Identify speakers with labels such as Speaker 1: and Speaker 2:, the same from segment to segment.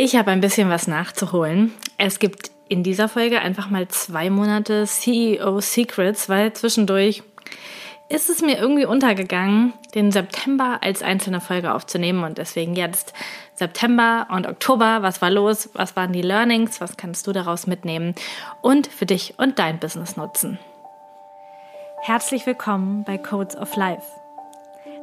Speaker 1: Ich habe ein bisschen was nachzuholen. Es gibt in dieser Folge einfach mal zwei Monate CEO Secrets, weil zwischendurch ist es mir irgendwie untergegangen, den September als einzelne Folge aufzunehmen und deswegen jetzt September und Oktober. Was war los? Was waren die Learnings? Was kannst du daraus mitnehmen und für dich und dein Business nutzen? Herzlich willkommen bei Codes of Life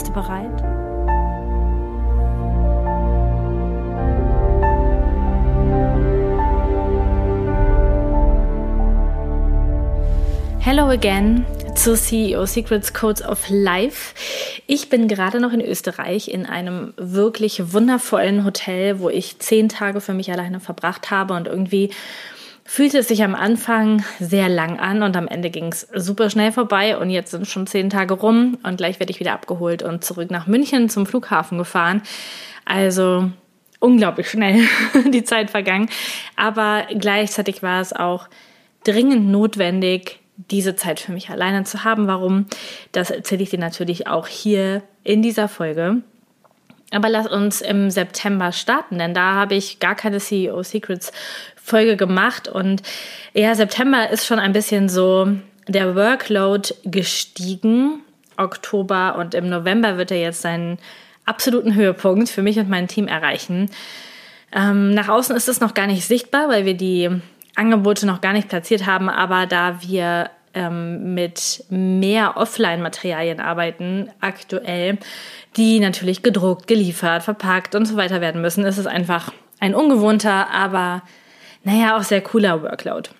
Speaker 1: Bist du bereit? Hello again zu CEO Secrets Codes of Life. Ich bin gerade noch in Österreich in einem wirklich wundervollen Hotel, wo ich zehn Tage für mich alleine verbracht habe und irgendwie fühlte es sich am Anfang sehr lang an und am Ende ging es super schnell vorbei und jetzt sind schon zehn Tage rum und gleich werde ich wieder abgeholt und zurück nach München zum Flughafen gefahren. Also unglaublich schnell die Zeit vergangen, aber gleichzeitig war es auch dringend notwendig, diese Zeit für mich alleine zu haben. Warum? Das erzähle ich dir natürlich auch hier in dieser Folge. Aber lass uns im September starten, denn da habe ich gar keine CEO Secrets Folge gemacht und ja, September ist schon ein bisschen so der Workload gestiegen. Oktober und im November wird er jetzt seinen absoluten Höhepunkt für mich und mein Team erreichen. Ähm, nach außen ist es noch gar nicht sichtbar, weil wir die Angebote noch gar nicht platziert haben, aber da wir ähm, mit mehr Offline-Materialien arbeiten aktuell, die natürlich gedruckt, geliefert, verpackt und so weiter werden müssen, ist es einfach ein ungewohnter, aber naja, auch sehr cooler Workload.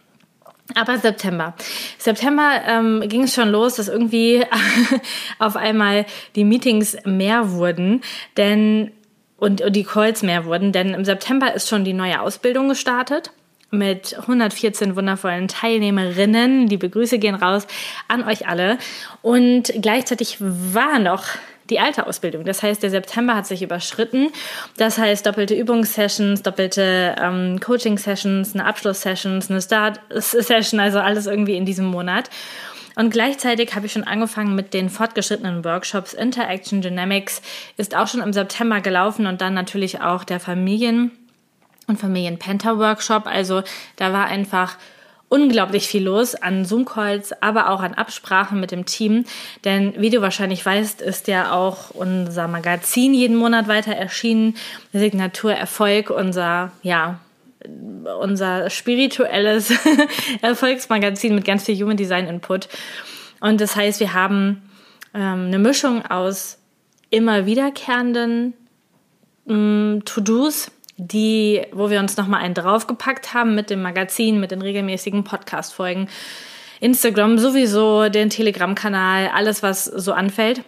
Speaker 1: Aber September. September ähm, ging es schon los, dass irgendwie auf einmal die Meetings mehr wurden, denn und, und die Calls mehr wurden, denn im September ist schon die neue Ausbildung gestartet mit 114 wundervollen Teilnehmerinnen. Die Begrüße gehen raus an euch alle. Und gleichzeitig war noch die alte Ausbildung. Das heißt, der September hat sich überschritten. Das heißt, doppelte Übungssessions, doppelte ähm, Coaching-Sessions, eine Abschluss-Sessions, eine Start-Session, also alles irgendwie in diesem Monat. Und gleichzeitig habe ich schon angefangen mit den fortgeschrittenen Workshops. Interaction Dynamics ist auch schon im September gelaufen und dann natürlich auch der Familien- und Familien-Penta-Workshop. Also da war einfach unglaublich viel los an Zoom-Calls, aber auch an Absprachen mit dem Team. Denn wie du wahrscheinlich weißt, ist ja auch unser Magazin jeden Monat weiter erschienen. Signatur Erfolg, unser, ja, unser spirituelles Erfolgsmagazin mit ganz viel Human Design Input. Und das heißt, wir haben ähm, eine Mischung aus immer wiederkehrenden ähm, To-Dos, die, wo wir uns nochmal einen draufgepackt haben mit dem Magazin, mit den regelmäßigen Podcast-Folgen, Instagram sowieso, den Telegram-Kanal, alles, was so anfällt.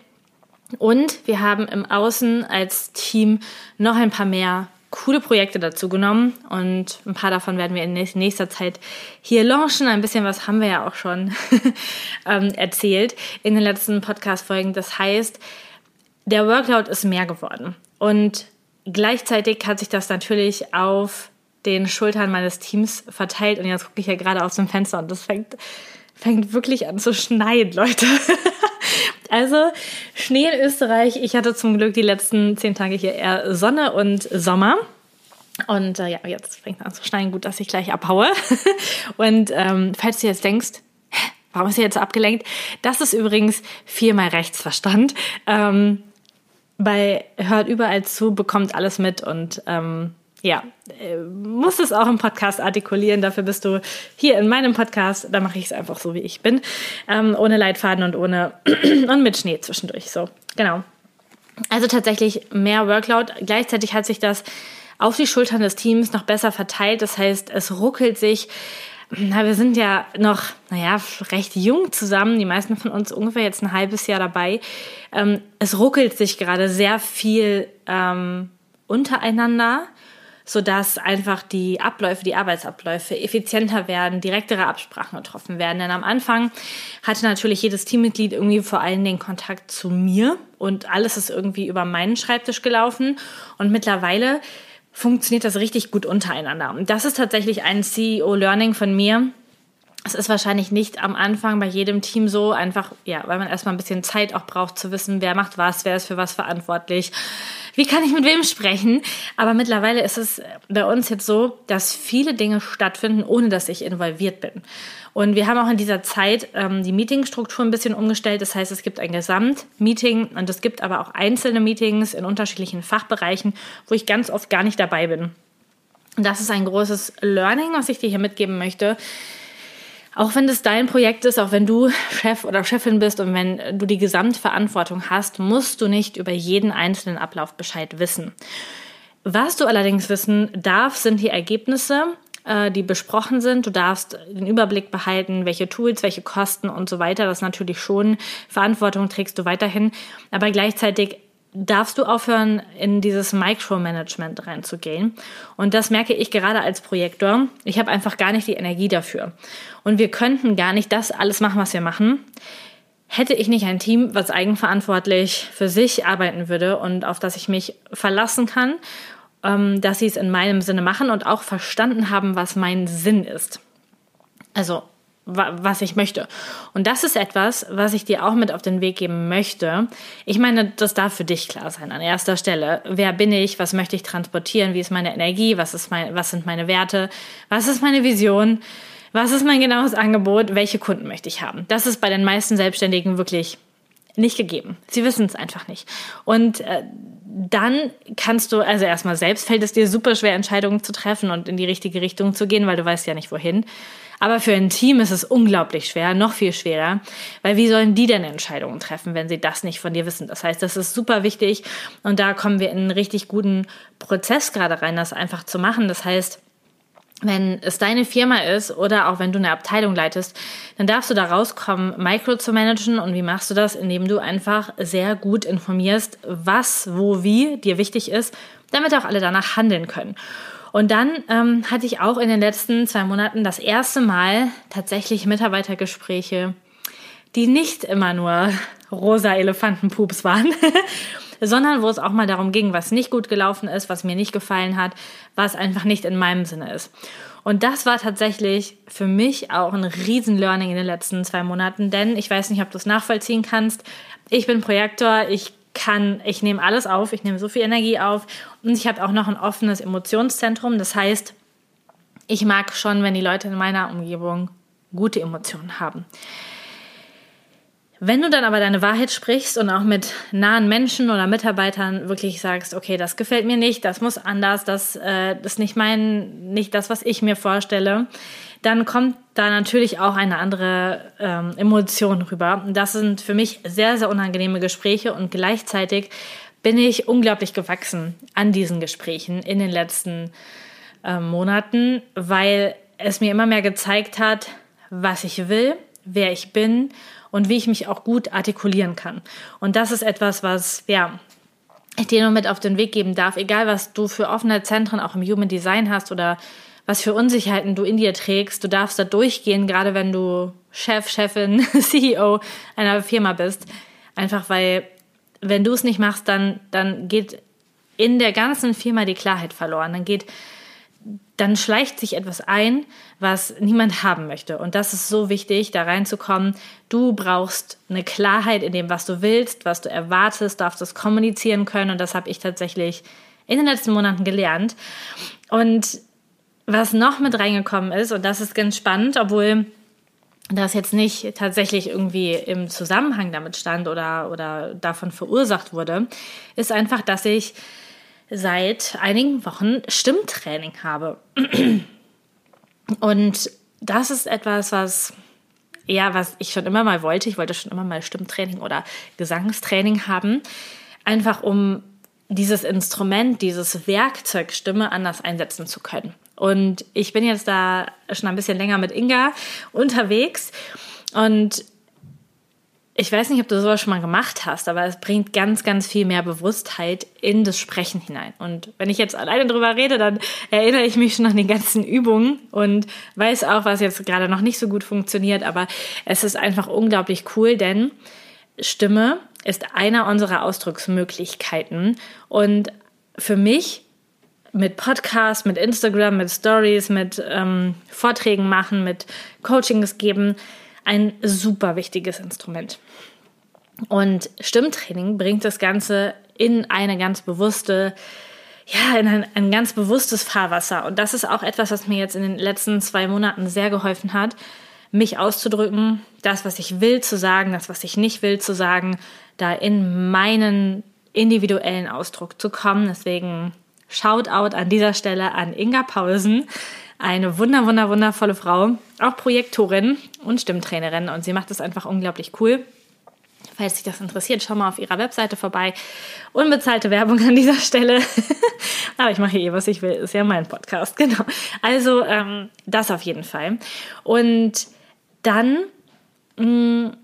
Speaker 1: Und wir haben im Außen als Team noch ein paar mehr coole Projekte dazu genommen und ein paar davon werden wir in nächster Zeit hier launchen. Ein bisschen was haben wir ja auch schon ähm, erzählt in den letzten Podcast-Folgen. Das heißt, der Workload ist mehr geworden und Gleichzeitig hat sich das natürlich auf den Schultern meines Teams verteilt und jetzt gucke ich ja gerade aus dem Fenster und das fängt, fängt wirklich an zu schneien, Leute. also Schnee in Österreich. Ich hatte zum Glück die letzten zehn Tage hier eher Sonne und Sommer. Und äh, ja, jetzt fängt es an zu schneien. Gut, dass ich gleich abhaue. und ähm, falls du jetzt denkst, warum ist sie jetzt abgelenkt? Das ist übrigens viermal Rechtsverstand. Ähm, bei Hört überall zu, bekommt alles mit und ähm, ja, äh, muss es auch im Podcast artikulieren. Dafür bist du hier in meinem Podcast. Da mache ich es einfach so, wie ich bin. Ähm, ohne Leitfaden und ohne und mit Schnee zwischendurch. So, genau. Also tatsächlich mehr Workload. Gleichzeitig hat sich das auf die Schultern des Teams noch besser verteilt. Das heißt, es ruckelt sich na, wir sind ja noch, naja, recht jung zusammen, die meisten von uns ungefähr jetzt ein halbes Jahr dabei. Ähm, es ruckelt sich gerade sehr viel ähm, untereinander. sodass einfach die Abläufe, die Arbeitsabläufe effizienter werden, direktere Absprachen getroffen werden. Denn am Anfang hatte natürlich jedes Teammitglied irgendwie vor allen Dingen Kontakt zu mir und alles ist irgendwie über meinen Schreibtisch gelaufen. Und mittlerweile funktioniert das richtig gut untereinander. Und das ist tatsächlich ein CEO-Learning von mir, es ist wahrscheinlich nicht am Anfang bei jedem Team so, einfach, ja, weil man erstmal ein bisschen Zeit auch braucht zu wissen, wer macht was, wer ist für was verantwortlich, wie kann ich mit wem sprechen. Aber mittlerweile ist es bei uns jetzt so, dass viele Dinge stattfinden, ohne dass ich involviert bin. Und wir haben auch in dieser Zeit ähm, die Meetingstruktur ein bisschen umgestellt. Das heißt, es gibt ein Gesamtmeeting und es gibt aber auch einzelne Meetings in unterschiedlichen Fachbereichen, wo ich ganz oft gar nicht dabei bin. Und das ist ein großes Learning, was ich dir hier mitgeben möchte auch wenn das dein Projekt ist, auch wenn du Chef oder Chefin bist und wenn du die Gesamtverantwortung hast, musst du nicht über jeden einzelnen Ablauf Bescheid wissen. Was du allerdings wissen darfst, sind die Ergebnisse, äh, die besprochen sind. Du darfst den Überblick behalten, welche Tools, welche Kosten und so weiter. Das natürlich schon. Verantwortung trägst du weiterhin. Aber gleichzeitig darfst du aufhören, in dieses Micromanagement reinzugehen. Und das merke ich gerade als Projektor. Ich habe einfach gar nicht die Energie dafür. Und wir könnten gar nicht das alles machen, was wir machen, hätte ich nicht ein Team, was eigenverantwortlich für sich arbeiten würde und auf das ich mich verlassen kann, ähm, dass sie es in meinem Sinne machen und auch verstanden haben, was mein Sinn ist. Also was ich möchte. Und das ist etwas, was ich dir auch mit auf den Weg geben möchte. Ich meine, das darf für dich klar sein an erster Stelle. Wer bin ich? Was möchte ich transportieren? Wie ist meine Energie? Was, ist mein, was sind meine Werte? Was ist meine Vision? Was ist mein genaues Angebot? Welche Kunden möchte ich haben? Das ist bei den meisten Selbstständigen wirklich nicht gegeben. Sie wissen es einfach nicht. Und äh, dann kannst du, also erstmal selbst fällt es dir super schwer, Entscheidungen zu treffen und in die richtige Richtung zu gehen, weil du weißt ja nicht wohin. Aber für ein Team ist es unglaublich schwer, noch viel schwerer, weil wie sollen die denn Entscheidungen treffen, wenn sie das nicht von dir wissen? Das heißt, das ist super wichtig und da kommen wir in einen richtig guten Prozess gerade rein, das einfach zu machen. Das heißt, wenn es deine Firma ist oder auch wenn du eine Abteilung leitest, dann darfst du da rauskommen, Micro zu managen. Und wie machst du das? Indem du einfach sehr gut informierst, was, wo, wie dir wichtig ist, damit auch alle danach handeln können. Und dann ähm, hatte ich auch in den letzten zwei Monaten das erste Mal tatsächlich Mitarbeitergespräche, die nicht immer nur rosa Elefantenpups waren, sondern wo es auch mal darum ging, was nicht gut gelaufen ist, was mir nicht gefallen hat, was einfach nicht in meinem Sinne ist. Und das war tatsächlich für mich auch ein Riesen-Learning in den letzten zwei Monaten, denn ich weiß nicht, ob du es nachvollziehen kannst. Ich bin Projektor, ich kann, ich nehme alles auf, ich nehme so viel Energie auf und ich habe auch noch ein offenes Emotionszentrum. Das heißt, ich mag schon, wenn die Leute in meiner Umgebung gute Emotionen haben. Wenn du dann aber deine Wahrheit sprichst und auch mit nahen Menschen oder Mitarbeitern wirklich sagst, okay, das gefällt mir nicht, das muss anders, das äh, ist nicht mein, nicht das, was ich mir vorstelle, dann kommt da natürlich auch eine andere ähm, Emotion rüber. Das sind für mich sehr, sehr unangenehme Gespräche und gleichzeitig bin ich unglaublich gewachsen an diesen Gesprächen in den letzten äh, Monaten, weil es mir immer mehr gezeigt hat, was ich will, wer ich bin und wie ich mich auch gut artikulieren kann. Und das ist etwas, was, ja, ich dir nur mit auf den Weg geben darf, egal was du für offene Zentren auch im Human Design hast oder was für Unsicherheiten du in dir trägst. Du darfst da durchgehen, gerade wenn du Chef, Chefin, CEO einer Firma bist. Einfach weil, wenn du es nicht machst, dann, dann geht in der ganzen Firma die Klarheit verloren. Dann geht, dann schleicht sich etwas ein, was niemand haben möchte. Und das ist so wichtig, da reinzukommen. Du brauchst eine Klarheit in dem, was du willst, was du erwartest, darfst das kommunizieren können. Und das habe ich tatsächlich in den letzten Monaten gelernt. Und was noch mit reingekommen ist, und das ist ganz spannend, obwohl das jetzt nicht tatsächlich irgendwie im Zusammenhang damit stand oder, oder davon verursacht wurde, ist einfach, dass ich seit einigen Wochen Stimmtraining habe. Und das ist etwas, was ja, was ich schon immer mal wollte. Ich wollte schon immer mal Stimmtraining oder Gesangstraining haben, einfach um dieses Instrument, dieses Werkzeug Stimme anders einsetzen zu können. Und ich bin jetzt da schon ein bisschen länger mit Inga unterwegs und ich weiß nicht, ob du sowas schon mal gemacht hast, aber es bringt ganz, ganz viel mehr Bewusstheit in das Sprechen hinein. Und wenn ich jetzt alleine drüber rede, dann erinnere ich mich schon an die ganzen Übungen und weiß auch, was jetzt gerade noch nicht so gut funktioniert. Aber es ist einfach unglaublich cool, denn Stimme ist einer unserer Ausdrucksmöglichkeiten. Und für mich mit Podcast, mit Instagram, mit Stories, mit ähm, Vorträgen machen, mit Coachings geben, ein super wichtiges Instrument. Und Stimmtraining bringt das Ganze in eine ganz bewusste, ja, in ein, ein ganz bewusstes Fahrwasser. Und das ist auch etwas, was mir jetzt in den letzten zwei Monaten sehr geholfen hat, mich auszudrücken, das, was ich will zu sagen, das, was ich nicht will zu sagen, da in meinen individuellen Ausdruck zu kommen. Deswegen Shoutout an dieser Stelle an Inga Paulsen, eine wunder, wunder, wundervolle Frau, auch Projektorin und Stimmtrainerin und sie macht das einfach unglaublich cool. Falls dich das interessiert, schau mal auf ihrer Webseite vorbei. Unbezahlte Werbung an dieser Stelle. Aber ich mache eh, was ich will. Ist ja mein Podcast, genau. Also ähm, das auf jeden Fall. Und dann mh, mm,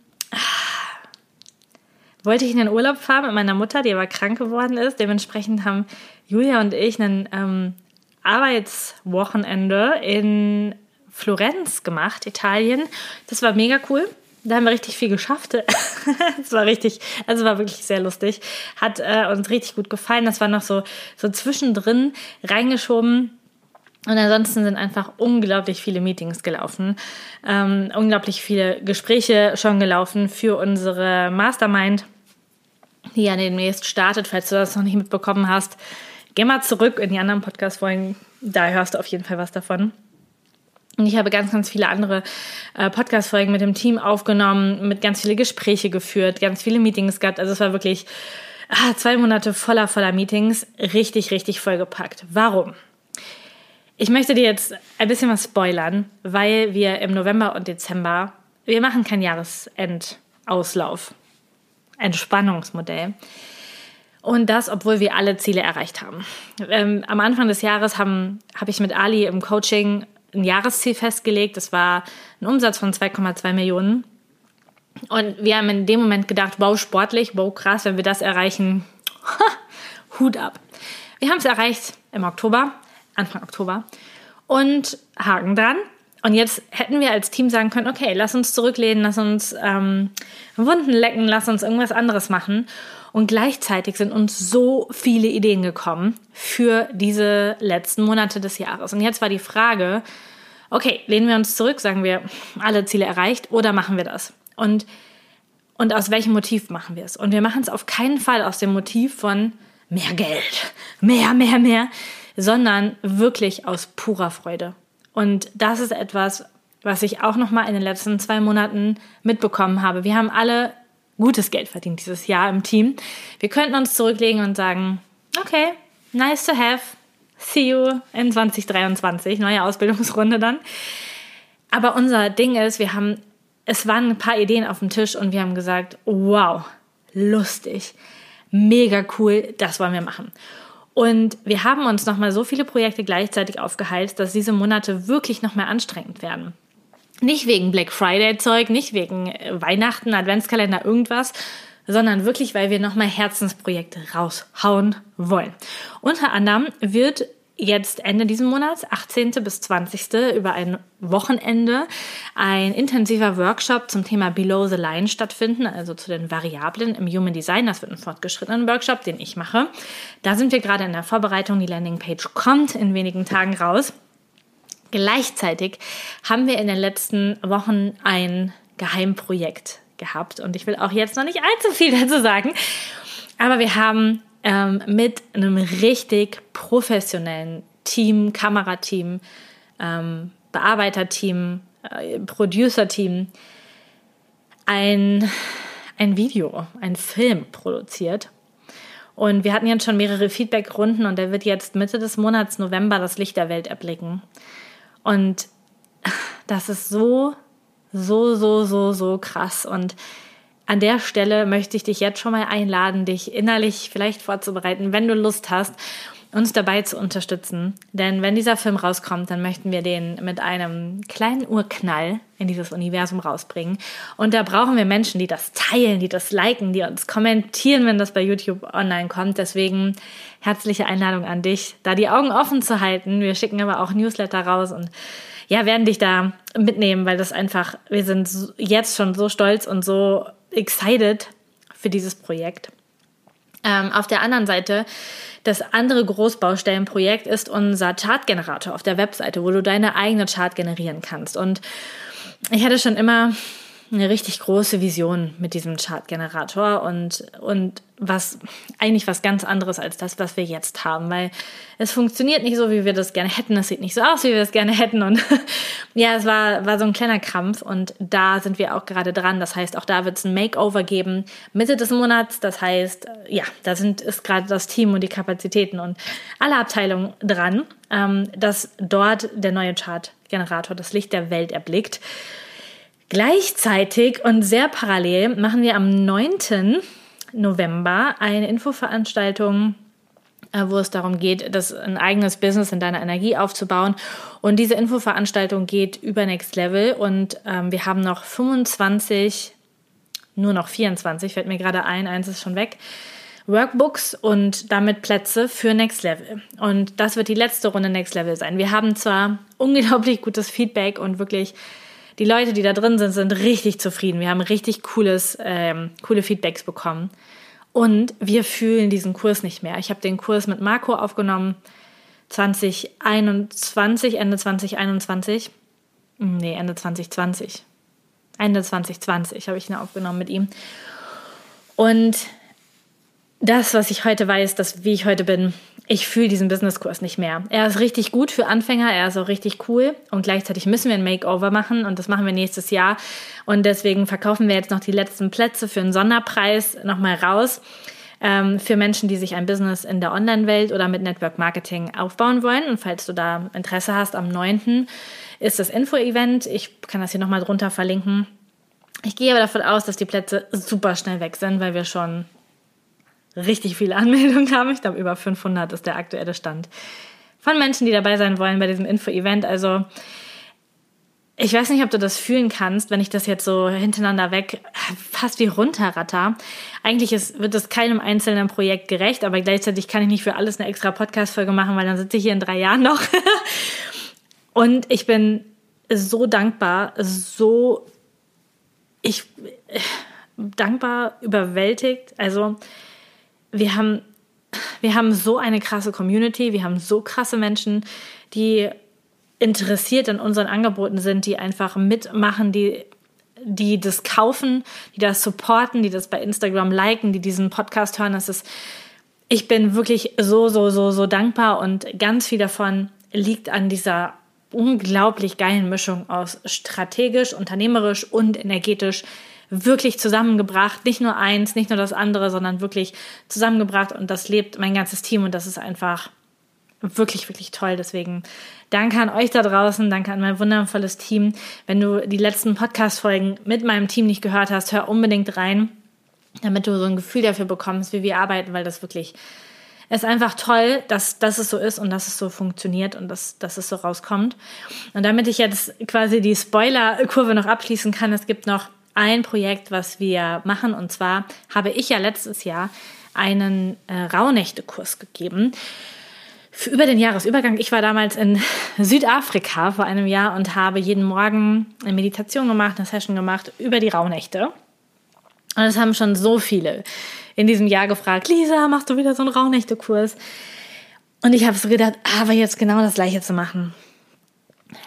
Speaker 1: wollte ich in den Urlaub fahren mit meiner Mutter, die aber krank geworden ist. Dementsprechend haben Julia und ich einen ähm, Arbeitswochenende in Florenz gemacht, Italien. Das war mega cool. Da haben wir richtig viel geschafft. Es war richtig, also war wirklich sehr lustig. Hat äh, uns richtig gut gefallen. Das war noch so, so zwischendrin reingeschoben. Und ansonsten sind einfach unglaublich viele Meetings gelaufen, ähm, unglaublich viele Gespräche schon gelaufen für unsere Mastermind, die ja demnächst startet, falls du das noch nicht mitbekommen hast. Geh mal zurück in die anderen Podcast-Folgen, da hörst du auf jeden Fall was davon. Und ich habe ganz, ganz viele andere äh, Podcast-Folgen mit dem Team aufgenommen, mit ganz viele Gespräche geführt, ganz viele Meetings gehabt. Also es war wirklich ah, zwei Monate voller, voller Meetings, richtig, richtig vollgepackt. Warum? Ich möchte dir jetzt ein bisschen was spoilern, weil wir im November und Dezember, wir machen keinen Jahresendauslauf, Entspannungsmodell. Und das, obwohl wir alle Ziele erreicht haben. Ähm, am Anfang des Jahres habe hab ich mit Ali im Coaching ein Jahresziel festgelegt. Das war ein Umsatz von 2,2 Millionen. Und wir haben in dem Moment gedacht, wow, sportlich, wow, krass, wenn wir das erreichen, Hut ab. Wir haben es erreicht im Oktober, Anfang Oktober. Und Haken dran. Und jetzt hätten wir als Team sagen können, okay, lass uns zurücklehnen, lass uns ähm, Wunden lecken, lass uns irgendwas anderes machen. Und gleichzeitig sind uns so viele Ideen gekommen für diese letzten Monate des Jahres. Und jetzt war die Frage, okay, lehnen wir uns zurück, sagen wir, alle Ziele erreicht oder machen wir das? Und, und aus welchem Motiv machen wir es? Und wir machen es auf keinen Fall aus dem Motiv von mehr Geld, mehr, mehr, mehr, sondern wirklich aus purer Freude. Und das ist etwas, was ich auch noch mal in den letzten zwei Monaten mitbekommen habe. Wir haben alle gutes Geld verdient dieses Jahr im Team. Wir könnten uns zurücklegen und sagen, okay, nice to have. See you in 2023, neue Ausbildungsrunde dann. Aber unser Ding ist, wir haben, es waren ein paar Ideen auf dem Tisch und wir haben gesagt, wow, lustig, mega cool, das wollen wir machen. Und wir haben uns nochmal so viele Projekte gleichzeitig aufgeheizt, dass diese Monate wirklich noch mehr anstrengend werden. Nicht wegen Black Friday Zeug, nicht wegen äh, Weihnachten, Adventskalender, irgendwas, sondern wirklich, weil wir nochmal Herzensprojekte raushauen wollen. Unter anderem wird jetzt Ende diesen Monats, 18. bis 20. über ein Wochenende ein intensiver Workshop zum Thema Below the Line stattfinden, also zu den Variablen im Human Design. Das wird ein fortgeschrittenen Workshop, den ich mache. Da sind wir gerade in der Vorbereitung. Die Landingpage kommt in wenigen Tagen raus. Gleichzeitig haben wir in den letzten Wochen ein Geheimprojekt gehabt und ich will auch jetzt noch nicht allzu viel dazu sagen, aber wir haben ähm, mit einem richtig professionellen Team, Kamerateam, ähm, Bearbeiterteam, äh, Producerteam ein, ein Video, ein Film produziert. Und wir hatten jetzt schon mehrere Feedbackrunden und der wird jetzt Mitte des Monats November das Licht der Welt erblicken. Und das ist so, so, so, so, so krass. Und an der Stelle möchte ich dich jetzt schon mal einladen, dich innerlich vielleicht vorzubereiten, wenn du Lust hast. Uns dabei zu unterstützen. Denn wenn dieser Film rauskommt, dann möchten wir den mit einem kleinen Urknall in dieses Universum rausbringen. Und da brauchen wir Menschen, die das teilen, die das liken, die uns kommentieren, wenn das bei YouTube online kommt. Deswegen herzliche Einladung an dich, da die Augen offen zu halten. Wir schicken aber auch Newsletter raus und ja, werden dich da mitnehmen, weil das einfach, wir sind jetzt schon so stolz und so excited für dieses Projekt. Ähm, auf der anderen Seite, das andere Großbaustellenprojekt ist unser Chartgenerator auf der Webseite, wo du deine eigene Chart generieren kannst. Und ich hatte schon immer eine richtig große Vision mit diesem Chartgenerator und, und was eigentlich was ganz anderes als das, was wir jetzt haben, weil es funktioniert nicht so, wie wir das gerne hätten. Es sieht nicht so aus, wie wir es gerne hätten. Und ja, es war, war so ein kleiner Krampf und da sind wir auch gerade dran. Das heißt, auch da wird es ein Makeover geben Mitte des Monats. Das heißt, ja, da sind, ist gerade das Team und die Kapazitäten und alle Abteilungen dran, ähm, dass dort der neue Chartgenerator das Licht der Welt erblickt. Gleichzeitig und sehr parallel machen wir am 9. November eine Infoveranstaltung, äh, wo es darum geht, das ein eigenes Business in deiner Energie aufzubauen. Und diese Infoveranstaltung geht über Next Level und ähm, wir haben noch 25, nur noch 24, fällt mir gerade ein, eins ist schon weg. Workbooks und damit Plätze für Next Level. Und das wird die letzte Runde Next Level sein. Wir haben zwar unglaublich gutes Feedback und wirklich die Leute, die da drin sind, sind richtig zufrieden. Wir haben richtig cooles, ähm, coole Feedbacks bekommen. Und wir fühlen diesen Kurs nicht mehr. Ich habe den Kurs mit Marco aufgenommen 2021, Ende 2021. Nee, Ende 2020. Ende 2020 habe ich ihn aufgenommen mit ihm. Und das, was ich heute weiß, dass wie ich heute bin, ich fühle diesen Businesskurs nicht mehr. Er ist richtig gut für Anfänger, er ist auch richtig cool und gleichzeitig müssen wir ein Makeover machen und das machen wir nächstes Jahr und deswegen verkaufen wir jetzt noch die letzten Plätze für einen Sonderpreis nochmal raus ähm, für Menschen, die sich ein Business in der Online-Welt oder mit Network Marketing aufbauen wollen und falls du da Interesse hast, am 9. ist das Info-Event. Ich kann das hier nochmal drunter verlinken. Ich gehe aber davon aus, dass die Plätze super schnell weg sind, weil wir schon richtig viele Anmeldungen haben. Ich glaube, über 500 ist der aktuelle Stand von Menschen, die dabei sein wollen bei diesem Info-Event. Also ich weiß nicht, ob du das fühlen kannst, wenn ich das jetzt so hintereinander weg fast wie runterratter. Eigentlich ist, wird es keinem einzelnen Projekt gerecht, aber gleichzeitig kann ich nicht für alles eine extra Podcast-Folge machen, weil dann sitze ich hier in drei Jahren noch. Und ich bin so dankbar, so ich dankbar, überwältigt. Also wir haben, wir haben so eine krasse Community, wir haben so krasse Menschen, die interessiert an unseren Angeboten sind, die einfach mitmachen, die die das kaufen, die das supporten, die das bei Instagram liken, die diesen Podcast hören. Das ist, ich bin wirklich so, so, so, so dankbar und ganz viel davon liegt an dieser unglaublich geilen Mischung aus strategisch, unternehmerisch und energetisch wirklich zusammengebracht. Nicht nur eins, nicht nur das andere, sondern wirklich zusammengebracht und das lebt mein ganzes Team und das ist einfach wirklich, wirklich toll. Deswegen danke an euch da draußen, danke an mein wundervolles Team. Wenn du die letzten Podcast-Folgen mit meinem Team nicht gehört hast, hör unbedingt rein, damit du so ein Gefühl dafür bekommst, wie wir arbeiten, weil das wirklich ist einfach toll, dass, dass es so ist und dass es so funktioniert und dass, dass es so rauskommt. Und damit ich jetzt quasi die Spoiler-Kurve noch abschließen kann, es gibt noch ein Projekt, was wir machen. Und zwar habe ich ja letztes Jahr einen äh, Rauhnächte-Kurs gegeben. Für über den Jahresübergang. Ich war damals in Südafrika vor einem Jahr und habe jeden Morgen eine Meditation gemacht, eine Session gemacht über die Rauhnächte. Und es haben schon so viele in diesem Jahr gefragt, Lisa, machst du wieder so einen Rauhnächte-Kurs? Und ich habe so gedacht, aber jetzt genau das gleiche zu machen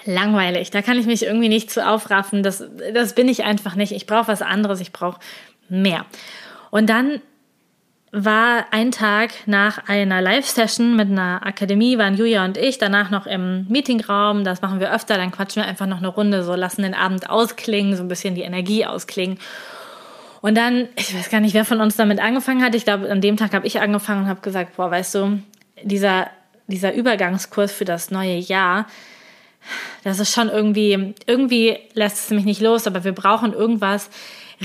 Speaker 1: langweilig. Da kann ich mich irgendwie nicht zu aufraffen. Das, das bin ich einfach nicht. Ich brauche was anderes. Ich brauche mehr. Und dann war ein Tag nach einer Live-Session mit einer Akademie, waren Julia und ich danach noch im Meetingraum. Das machen wir öfter. Dann quatschen wir einfach noch eine Runde, so lassen den Abend ausklingen, so ein bisschen die Energie ausklingen. Und dann, ich weiß gar nicht, wer von uns damit angefangen hat. Ich glaube, an dem Tag habe ich angefangen und habe gesagt, boah, weißt du, dieser, dieser Übergangskurs für das neue Jahr, das ist schon irgendwie, irgendwie lässt es mich nicht los, aber wir brauchen irgendwas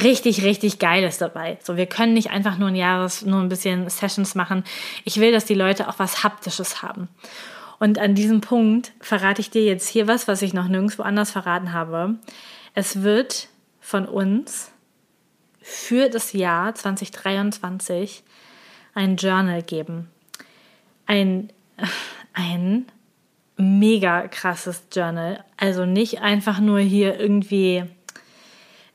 Speaker 1: richtig, richtig Geiles dabei. So, wir können nicht einfach nur ein Jahres, nur ein bisschen Sessions machen. Ich will, dass die Leute auch was Haptisches haben. Und an diesem Punkt verrate ich dir jetzt hier was, was ich noch nirgendwo anders verraten habe. Es wird von uns für das Jahr 2023 ein Journal geben. Ein, ein mega krasses Journal. Also nicht einfach nur hier irgendwie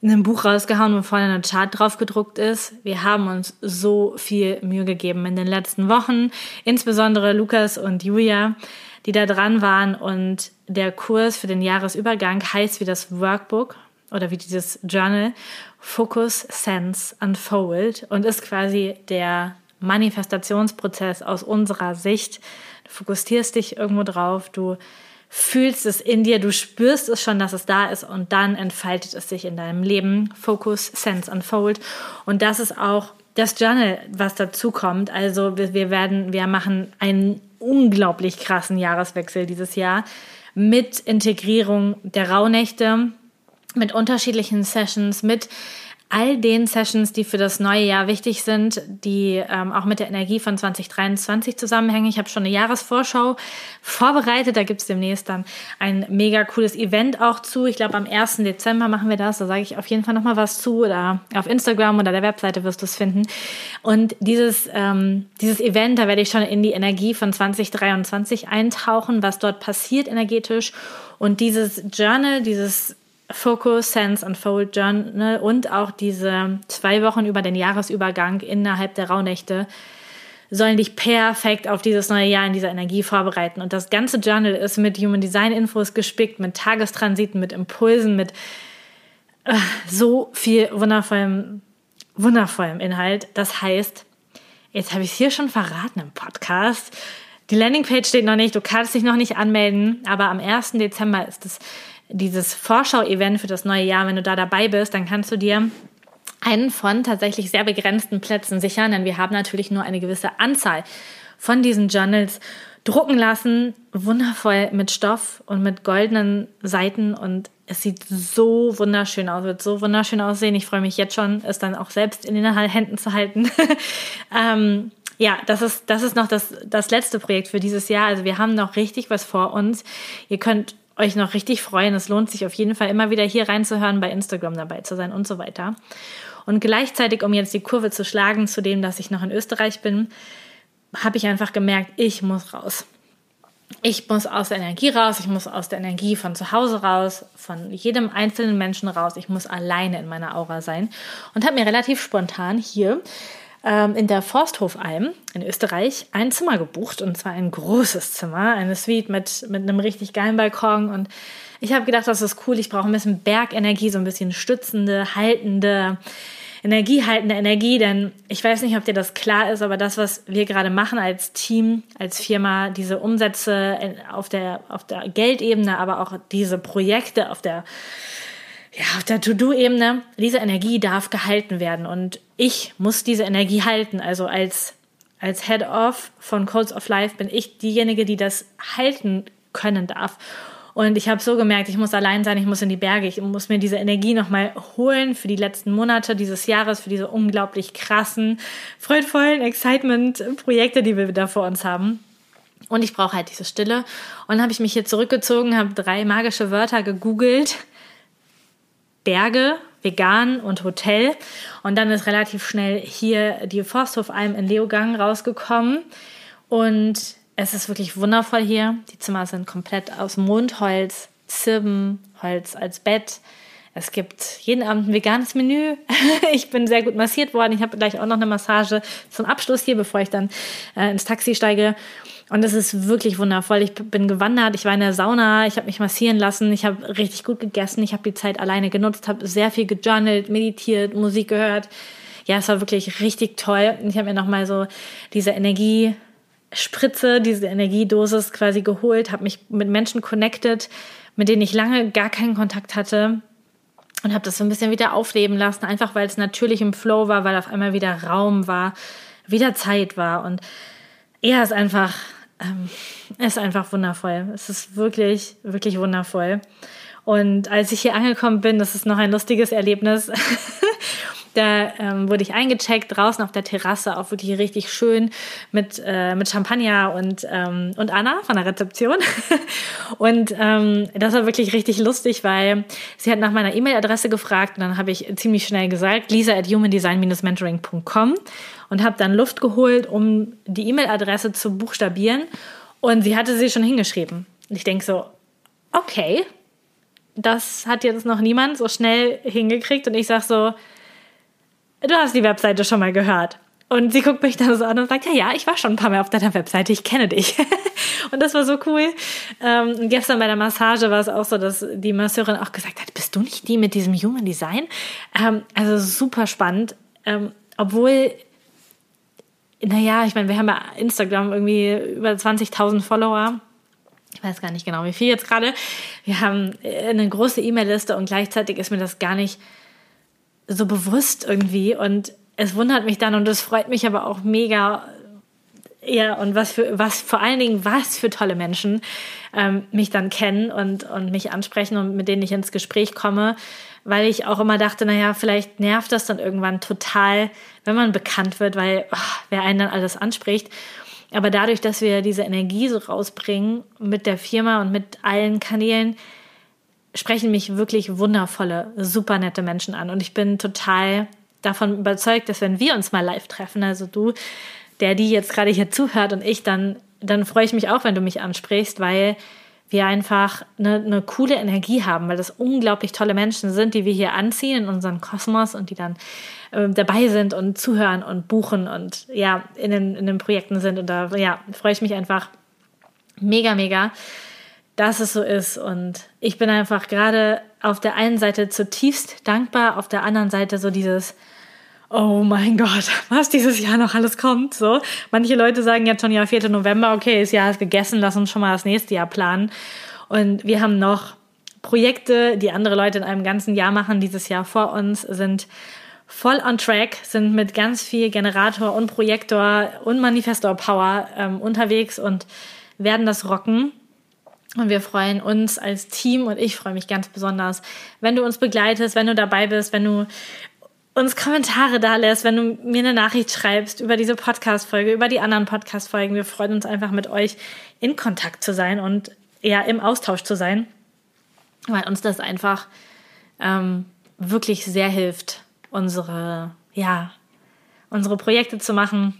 Speaker 1: in ein Buch rausgehauen, wo vorne eine Chart drauf gedruckt ist. Wir haben uns so viel Mühe gegeben in den letzten Wochen, insbesondere Lukas und Julia, die da dran waren. Und der Kurs für den Jahresübergang heißt wie das Workbook oder wie dieses Journal Focus, Sense, Unfold und ist quasi der Manifestationsprozess aus unserer Sicht. Fokussierst dich irgendwo drauf, du fühlst es in dir, du spürst es schon, dass es da ist und dann entfaltet es sich in deinem Leben. Focus, Sense, Unfold. Und das ist auch das Journal, was dazu kommt. Also wir werden, wir machen einen unglaublich krassen Jahreswechsel dieses Jahr mit Integrierung der Rauhnächte, mit unterschiedlichen Sessions, mit all den Sessions, die für das neue Jahr wichtig sind, die ähm, auch mit der Energie von 2023 zusammenhängen. Ich habe schon eine Jahresvorschau vorbereitet. Da gibt es demnächst dann ein mega cooles Event auch zu. Ich glaube, am 1. Dezember machen wir das. Da sage ich auf jeden Fall nochmal was zu. Oder auf Instagram oder der Webseite wirst du es finden. Und dieses, ähm, dieses Event, da werde ich schon in die Energie von 2023 eintauchen, was dort passiert energetisch. Und dieses Journal, dieses Focus, Sense Unfold Journal und auch diese zwei Wochen über den Jahresübergang innerhalb der Rauhnächte sollen dich perfekt auf dieses neue Jahr in dieser Energie vorbereiten. Und das ganze Journal ist mit Human Design Infos gespickt, mit Tagestransiten, mit Impulsen, mit äh, so viel wundervollem, wundervollem Inhalt. Das heißt, jetzt habe ich es hier schon verraten im Podcast. Die Landingpage steht noch nicht, du kannst dich noch nicht anmelden, aber am 1. Dezember ist es dieses Vorschau-Event für das neue Jahr, wenn du da dabei bist, dann kannst du dir einen von tatsächlich sehr begrenzten Plätzen sichern, denn wir haben natürlich nur eine gewisse Anzahl von diesen Journals drucken lassen, wundervoll mit Stoff und mit goldenen Seiten und es sieht so wunderschön aus, wird so wunderschön aussehen. Ich freue mich jetzt schon, es dann auch selbst in den Händen zu halten. ähm, ja, das ist, das ist noch das, das letzte Projekt für dieses Jahr. Also wir haben noch richtig was vor uns. Ihr könnt euch noch richtig freuen. Es lohnt sich auf jeden Fall immer wieder hier reinzuhören, bei Instagram dabei zu sein und so weiter. Und gleichzeitig, um jetzt die Kurve zu schlagen zu dem, dass ich noch in Österreich bin, habe ich einfach gemerkt, ich muss raus. Ich muss aus der Energie raus, ich muss aus der Energie von zu Hause raus, von jedem einzelnen Menschen raus. Ich muss alleine in meiner Aura sein und habe mir relativ spontan hier ähm, in der Forsthofalm in Österreich ein Zimmer gebucht und zwar ein großes Zimmer, eine Suite mit, mit einem richtig geilen Balkon. Und ich habe gedacht, das ist cool, ich brauche ein bisschen Bergenergie, so ein bisschen stützende, haltende, energiehaltende Energie, denn ich weiß nicht, ob dir das klar ist, aber das, was wir gerade machen als Team, als Firma, diese Umsätze auf der, auf der Geldebene, aber auch diese Projekte auf der ja, auf der To-Do-Ebene, diese Energie darf gehalten werden und ich muss diese Energie halten. Also als, als Head of von Codes of Life bin ich diejenige, die das halten können darf. Und ich habe so gemerkt, ich muss allein sein, ich muss in die Berge, ich muss mir diese Energie nochmal holen für die letzten Monate dieses Jahres, für diese unglaublich krassen, freudvollen Excitement-Projekte, die wir da vor uns haben. Und ich brauche halt diese Stille. Und dann habe ich mich hier zurückgezogen, habe drei magische Wörter gegoogelt Berge, vegan und Hotel. Und dann ist relativ schnell hier die Forsthofalm in Leogang rausgekommen. Und es ist wirklich wundervoll hier. Die Zimmer sind komplett aus Mondholz, Zirbenholz als Bett. Es gibt jeden Abend ein veganes Menü. ich bin sehr gut massiert worden. Ich habe gleich auch noch eine Massage zum Abschluss hier, bevor ich dann äh, ins Taxi steige. Und es ist wirklich wundervoll. Ich bin gewandert, ich war in der Sauna, ich habe mich massieren lassen, ich habe richtig gut gegessen, ich habe die Zeit alleine genutzt, habe sehr viel gejournalt, meditiert, Musik gehört. Ja, es war wirklich richtig toll. Ich habe mir nochmal so diese Energiespritze, diese Energiedosis quasi geholt, habe mich mit Menschen connected, mit denen ich lange gar keinen Kontakt hatte und habe das so ein bisschen wieder aufleben lassen, einfach weil es natürlich im Flow war, weil auf einmal wieder Raum war, wieder Zeit war und er ist einfach ähm, ist einfach wundervoll. Es ist wirklich, wirklich wundervoll. Und als ich hier angekommen bin, das ist noch ein lustiges Erlebnis, Da ähm, wurde ich eingecheckt, draußen auf der Terrasse, auch wirklich richtig schön mit, äh, mit Champagner und, ähm, und Anna von der Rezeption. und ähm, das war wirklich richtig lustig, weil sie hat nach meiner E-Mail-Adresse gefragt und dann habe ich ziemlich schnell gesagt, lisa at humandesign-mentoring.com und habe dann Luft geholt, um die E-Mail-Adresse zu buchstabieren. Und sie hatte sie schon hingeschrieben. Und ich denke so, okay, das hat jetzt noch niemand so schnell hingekriegt. Und ich sage so, du hast die Webseite schon mal gehört. Und sie guckt mich dann so an und sagt, ja, ja, ich war schon ein paar Mal auf deiner Webseite, ich kenne dich. und das war so cool. Ähm, gestern bei der Massage war es auch so, dass die Masseurin auch gesagt hat, bist du nicht die mit diesem Human Design? Ähm, also super spannend. Ähm, obwohl, naja, ich meine, wir haben bei Instagram irgendwie über 20.000 Follower. Ich weiß gar nicht genau, wie viel jetzt gerade. Wir haben eine große E-Mail-Liste und gleichzeitig ist mir das gar nicht so bewusst irgendwie und es wundert mich dann und es freut mich aber auch mega. Ja, und was für, was vor allen Dingen, was für tolle Menschen ähm, mich dann kennen und, und mich ansprechen und mit denen ich ins Gespräch komme, weil ich auch immer dachte, naja, vielleicht nervt das dann irgendwann total, wenn man bekannt wird, weil oh, wer einen dann alles anspricht. Aber dadurch, dass wir diese Energie so rausbringen mit der Firma und mit allen Kanälen, sprechen mich wirklich wundervolle, super nette Menschen an. Und ich bin total davon überzeugt, dass wenn wir uns mal live treffen, also du, der die jetzt gerade hier zuhört und ich, dann, dann freue ich mich auch, wenn du mich ansprichst, weil wir einfach eine, eine coole Energie haben, weil das unglaublich tolle Menschen sind, die wir hier anziehen in unseren Kosmos und die dann äh, dabei sind und zuhören und buchen und ja, in den, in den Projekten sind. Und da ja, freue ich mich einfach mega, mega dass es so ist. Und ich bin einfach gerade auf der einen Seite zutiefst dankbar, auf der anderen Seite so dieses, oh mein Gott, was dieses Jahr noch alles kommt. So, manche Leute sagen jetzt schon, ja, 4. November, okay, das Jahr ist gegessen, lass uns schon mal das nächste Jahr planen. Und wir haben noch Projekte, die andere Leute in einem ganzen Jahr machen, dieses Jahr vor uns, sind voll on track, sind mit ganz viel Generator und Projektor und Manifestor Power ähm, unterwegs und werden das rocken. Und wir freuen uns als Team und ich freue mich ganz besonders, wenn du uns begleitest, wenn du dabei bist, wenn du uns Kommentare da lässt, wenn du mir eine Nachricht schreibst über diese Podcast-Folge, über die anderen Podcast-Folgen. Wir freuen uns einfach mit euch in Kontakt zu sein und ja, im Austausch zu sein, weil uns das einfach ähm, wirklich sehr hilft, unsere, ja, unsere Projekte zu machen,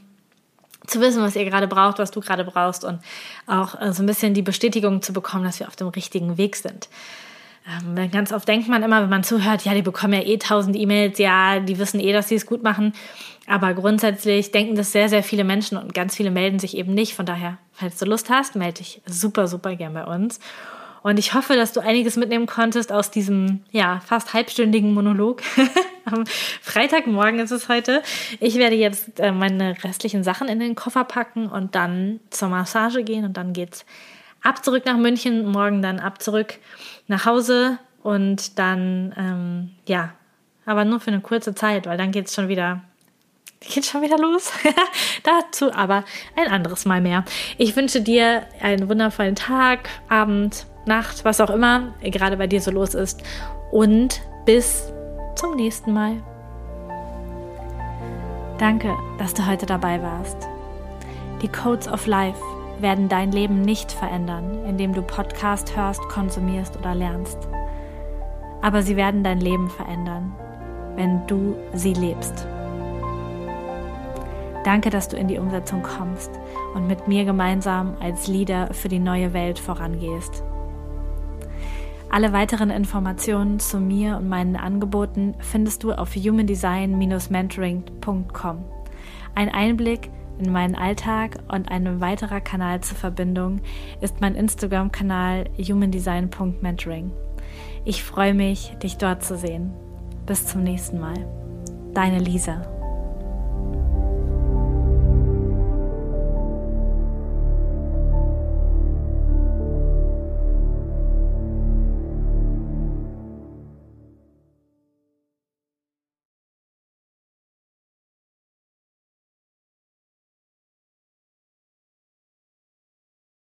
Speaker 1: zu wissen, was ihr gerade braucht, was du gerade brauchst und auch äh, so ein bisschen die Bestätigung zu bekommen, dass wir auf dem richtigen Weg sind. Ähm, ganz oft denkt man immer, wenn man zuhört, ja, die bekommen ja eh tausend E-Mails, ja, die wissen eh, dass sie es gut machen. Aber grundsätzlich denken das sehr, sehr viele Menschen und ganz viele melden sich eben nicht. Von daher, falls du Lust hast, melde dich super, super gern bei uns. Und ich hoffe, dass du einiges mitnehmen konntest aus diesem, ja, fast halbstündigen Monolog. Am Freitagmorgen ist es heute. Ich werde jetzt äh, meine restlichen Sachen in den Koffer packen und dann zur Massage gehen und dann geht's ab zurück nach München, morgen dann ab zurück nach Hause und dann, ähm, ja, aber nur für eine kurze Zeit, weil dann geht's schon wieder geht schon wieder los. Dazu aber ein anderes Mal mehr. Ich wünsche dir einen wundervollen Tag, Abend, Nacht, was auch immer gerade bei dir so los ist. Und bis zum nächsten Mal. Danke, dass du heute dabei warst. Die Codes of Life werden dein Leben nicht verändern, indem du Podcast hörst, konsumierst oder lernst. Aber sie werden dein Leben verändern, wenn du sie lebst. Danke, dass du in die Umsetzung kommst und mit mir gemeinsam als Leader für die neue Welt vorangehst. Alle weiteren Informationen zu mir und meinen Angeboten findest du auf humandesign-mentoring.com. Ein Einblick in meinen Alltag und ein weiterer Kanal zur Verbindung ist mein Instagram-Kanal humandesign.mentoring. Ich freue mich, dich dort zu sehen. Bis zum nächsten Mal. Deine Lisa.